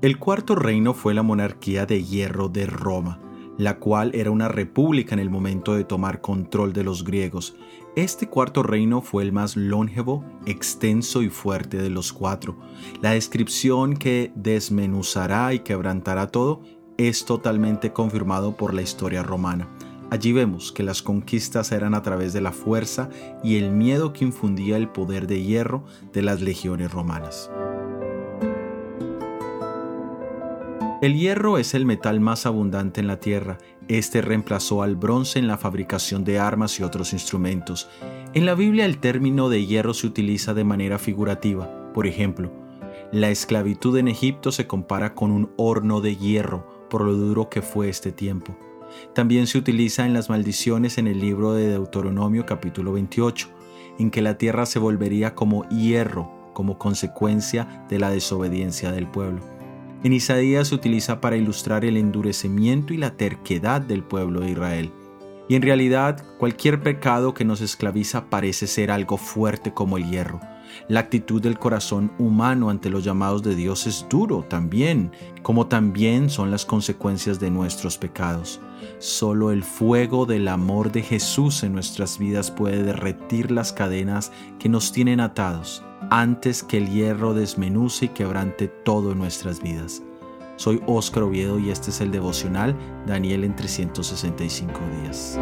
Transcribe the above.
El cuarto reino fue la monarquía de hierro de Roma, la cual era una república en el momento de tomar control de los griegos. Este cuarto reino fue el más longevo, extenso y fuerte de los cuatro. La descripción que desmenuzará y quebrantará todo es totalmente confirmado por la historia romana. Allí vemos que las conquistas eran a través de la fuerza y el miedo que infundía el poder de hierro de las legiones romanas. El hierro es el metal más abundante en la Tierra. Este reemplazó al bronce en la fabricación de armas y otros instrumentos. En la Biblia el término de hierro se utiliza de manera figurativa. Por ejemplo, la esclavitud en Egipto se compara con un horno de hierro por lo duro que fue este tiempo. También se utiliza en las maldiciones en el libro de Deuteronomio capítulo 28, en que la tierra se volvería como hierro como consecuencia de la desobediencia del pueblo. En Isaías se utiliza para ilustrar el endurecimiento y la terquedad del pueblo de Israel. Y en realidad, cualquier pecado que nos esclaviza parece ser algo fuerte como el hierro. La actitud del corazón humano ante los llamados de Dios es duro también, como también son las consecuencias de nuestros pecados. Solo el fuego del amor de Jesús en nuestras vidas puede derretir las cadenas que nos tienen atados antes que el hierro desmenuce y quebrante todo en nuestras vidas. Soy Óscar Oviedo y este es el devocional Daniel en 365 días.